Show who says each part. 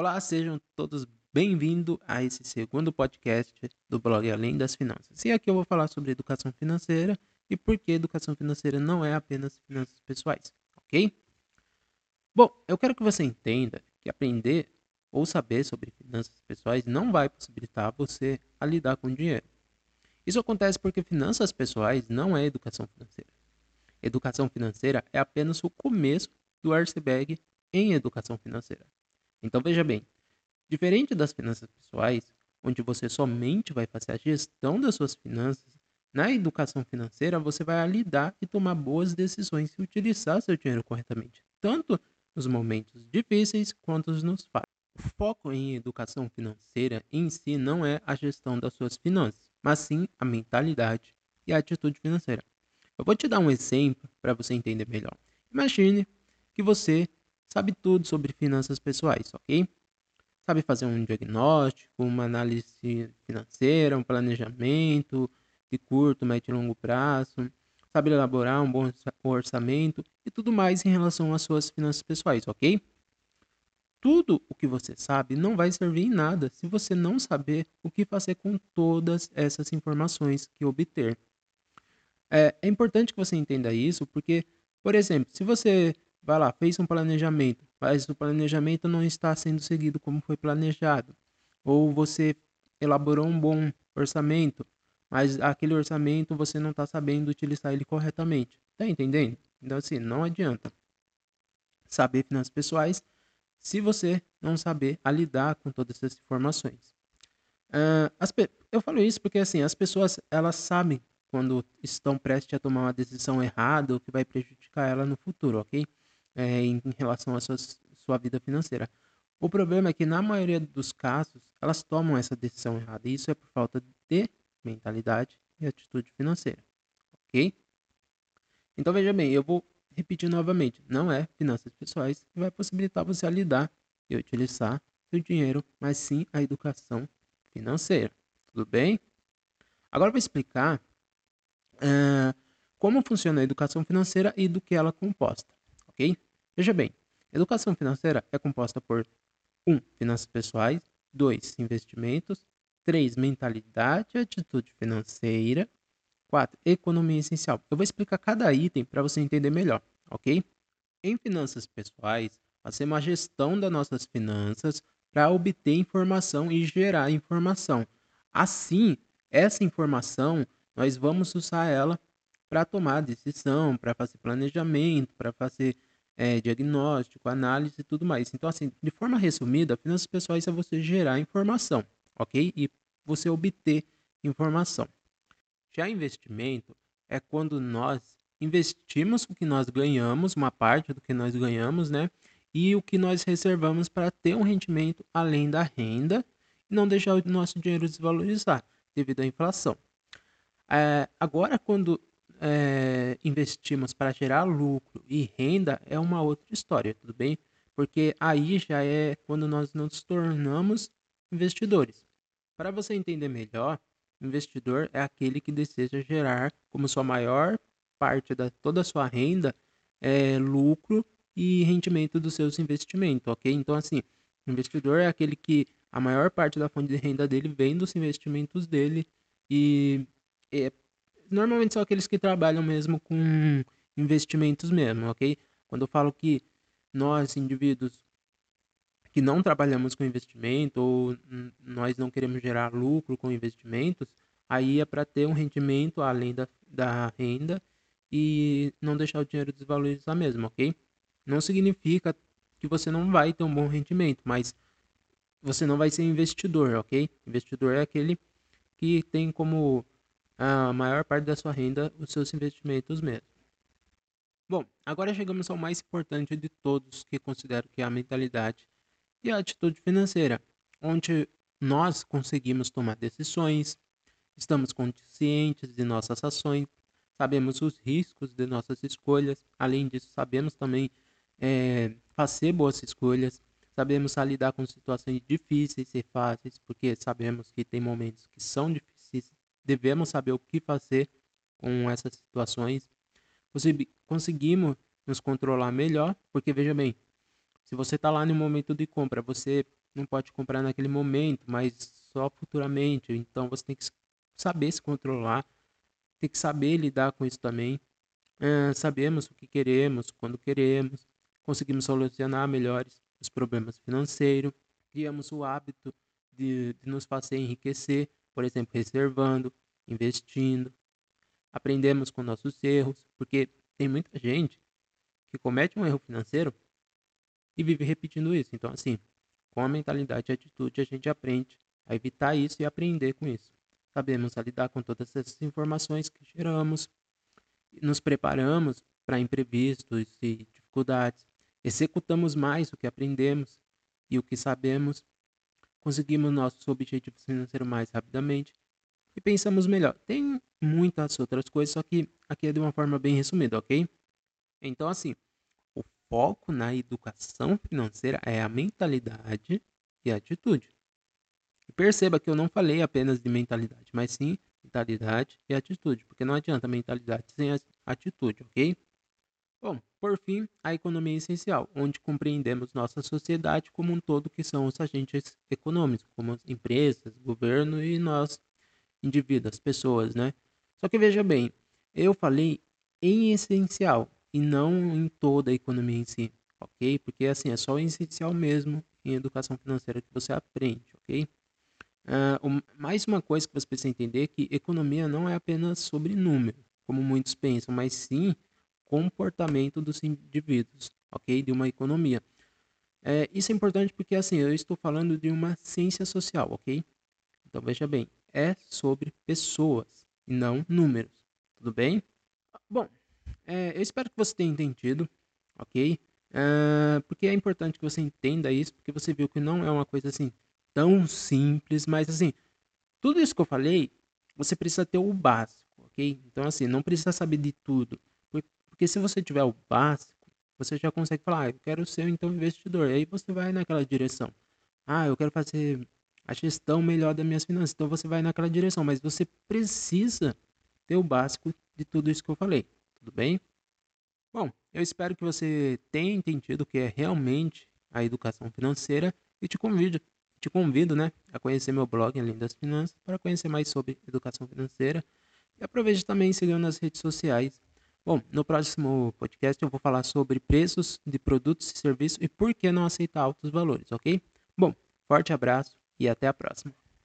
Speaker 1: Olá, sejam todos bem-vindos a esse segundo podcast do blog Além das Finanças. E aqui eu vou falar sobre educação financeira e por que educação financeira não é apenas finanças pessoais, ok? Bom, eu quero que você entenda que aprender ou saber sobre finanças pessoais não vai possibilitar você a lidar com dinheiro. Isso acontece porque finanças pessoais não é educação financeira. Educação financeira é apenas o começo do iceberg em educação financeira. Então veja bem, diferente das finanças pessoais, onde você somente vai fazer a gestão das suas finanças, na educação financeira você vai lidar e tomar boas decisões e utilizar seu dinheiro corretamente, tanto nos momentos difíceis quanto nos fáceis. O foco em educação financeira em si não é a gestão das suas finanças, mas sim a mentalidade e a atitude financeira. Eu vou te dar um exemplo para você entender melhor. Imagine que você sabe tudo sobre finanças pessoais, ok? Sabe fazer um diagnóstico, uma análise financeira, um planejamento de curto, médio e longo prazo, sabe elaborar um bom orçamento e tudo mais em relação às suas finanças pessoais, ok? Tudo o que você sabe não vai servir em nada se você não saber o que fazer com todas essas informações que obter. É, é importante que você entenda isso porque, por exemplo, se você vai lá, fez um planejamento, mas o planejamento não está sendo seguido como foi planejado. Ou você elaborou um bom orçamento, mas aquele orçamento você não está sabendo utilizar ele corretamente. Tá entendendo? Então, assim, não adianta saber finanças pessoais se você não saber lidar com todas essas informações. Uh, eu falo isso porque, assim, as pessoas, elas sabem quando estão prestes a tomar uma decisão errada ou que vai prejudicar ela no futuro, ok? É, em relação à sua, sua vida financeira. O problema é que, na maioria dos casos, elas tomam essa decisão errada. E isso é por falta de mentalidade e atitude financeira. Ok? Então, veja bem, eu vou repetir novamente. Não é finanças pessoais que vai possibilitar você a lidar e utilizar seu dinheiro, mas sim a educação financeira. Tudo bem? Agora eu vou explicar uh, como funciona a educação financeira e do que ela é composta Veja bem, educação financeira é composta por 1. Um, finanças pessoais, 2. Investimentos, 3. Mentalidade e atitude financeira, 4. Economia essencial. Eu vou explicar cada item para você entender melhor, ok? Em finanças pessoais, fazemos a gestão das nossas finanças para obter informação e gerar informação. Assim, essa informação nós vamos usar ela para tomar decisão, para fazer planejamento, para fazer é, diagnóstico, análise e tudo mais. Então, assim, de forma resumida, finanças pessoais é você gerar informação, ok? E você obter informação. Já investimento é quando nós investimos o que nós ganhamos, uma parte do que nós ganhamos, né? E o que nós reservamos para ter um rendimento além da renda e não deixar o nosso dinheiro desvalorizar devido à inflação. É, agora, quando é, investimos para gerar lucro e renda é uma outra história, tudo bem? Porque aí já é quando nós nos tornamos investidores. Para você entender melhor, investidor é aquele que deseja gerar como sua maior parte da toda a sua renda é lucro e rendimento dos seus investimentos, ok? Então assim, investidor é aquele que a maior parte da fonte de renda dele vem dos investimentos dele e é normalmente são aqueles que trabalham mesmo com investimentos mesmo, ok? Quando eu falo que nós, indivíduos que não trabalhamos com investimento ou nós não queremos gerar lucro com investimentos, aí é para ter um rendimento além da, da renda e não deixar o dinheiro desvalorizar mesmo, ok? Não significa que você não vai ter um bom rendimento, mas você não vai ser investidor, ok? Investidor é aquele que tem como a maior parte da sua renda os seus investimentos mesmo. Bom, agora chegamos ao mais importante de todos, que considero que é a mentalidade e a atitude financeira, onde nós conseguimos tomar decisões, estamos conscientes de nossas ações, sabemos os riscos de nossas escolhas, além disso, sabemos também é, fazer boas escolhas, sabemos lidar com situações difíceis e fáceis, porque sabemos que tem momentos que são difíceis devemos saber o que fazer com essas situações. Conseguimos nos controlar melhor, porque veja bem, se você está lá no momento de compra, você não pode comprar naquele momento, mas só futuramente. Então você tem que saber se controlar, tem que saber lidar com isso também. Uh, sabemos o que queremos, quando queremos, conseguimos solucionar melhores os problemas financeiros, criamos o hábito de, de nos fazer enriquecer, por exemplo, reservando, investindo. Aprendemos com nossos erros, porque tem muita gente que comete um erro financeiro e vive repetindo isso. Então, assim, com a mentalidade e atitude, a gente aprende a evitar isso e aprender com isso. Sabemos a lidar com todas essas informações que geramos, nos preparamos para imprevistos e dificuldades, executamos mais o que aprendemos e o que sabemos, conseguimos nossos objetivos financeiros mais rapidamente e pensamos melhor. Tem muitas outras coisas, só que aqui é de uma forma bem resumida, ok? Então, assim, o foco na educação financeira é a mentalidade e a atitude. E perceba que eu não falei apenas de mentalidade, mas sim mentalidade e atitude, porque não adianta mentalidade sem atitude, ok? Bom, por fim, a economia é essencial, onde compreendemos nossa sociedade como um todo, que são os agentes econômicos, como as empresas, governo e nós, indivíduos, pessoas, né? Só que veja bem, eu falei em essencial e não em toda a economia em si, ok? Porque assim, é só o essencial mesmo em educação financeira que você aprende, ok? Uh, mais uma coisa que você precisa entender é que economia não é apenas sobre número, como muitos pensam, mas sim comportamento dos indivíduos, ok? De uma economia. É, isso é importante porque, assim, eu estou falando de uma ciência social, ok? Então, veja bem, é sobre pessoas e não números, tudo bem? Bom, é, eu espero que você tenha entendido, ok? É, porque é importante que você entenda isso, porque você viu que não é uma coisa assim tão simples, mas assim, tudo isso que eu falei, você precisa ter o básico, ok? Então, assim, não precisa saber de tudo, porque se você tiver o básico, você já consegue falar, ah, eu quero ser então investidor, e aí você vai naquela direção. Ah, eu quero fazer a gestão melhor das minhas finanças, então você vai naquela direção, mas você precisa ter o básico de tudo isso que eu falei, tudo bem? Bom, eu espero que você tenha entendido o que é realmente a educação financeira e te convido te convido né, a conhecer meu blog Além das Finanças para conhecer mais sobre educação financeira e aproveite também seguir nas redes sociais. Bom, no próximo podcast eu vou falar sobre preços de produtos e serviços e por que não aceitar altos valores, ok? Bom, forte abraço e até a próxima.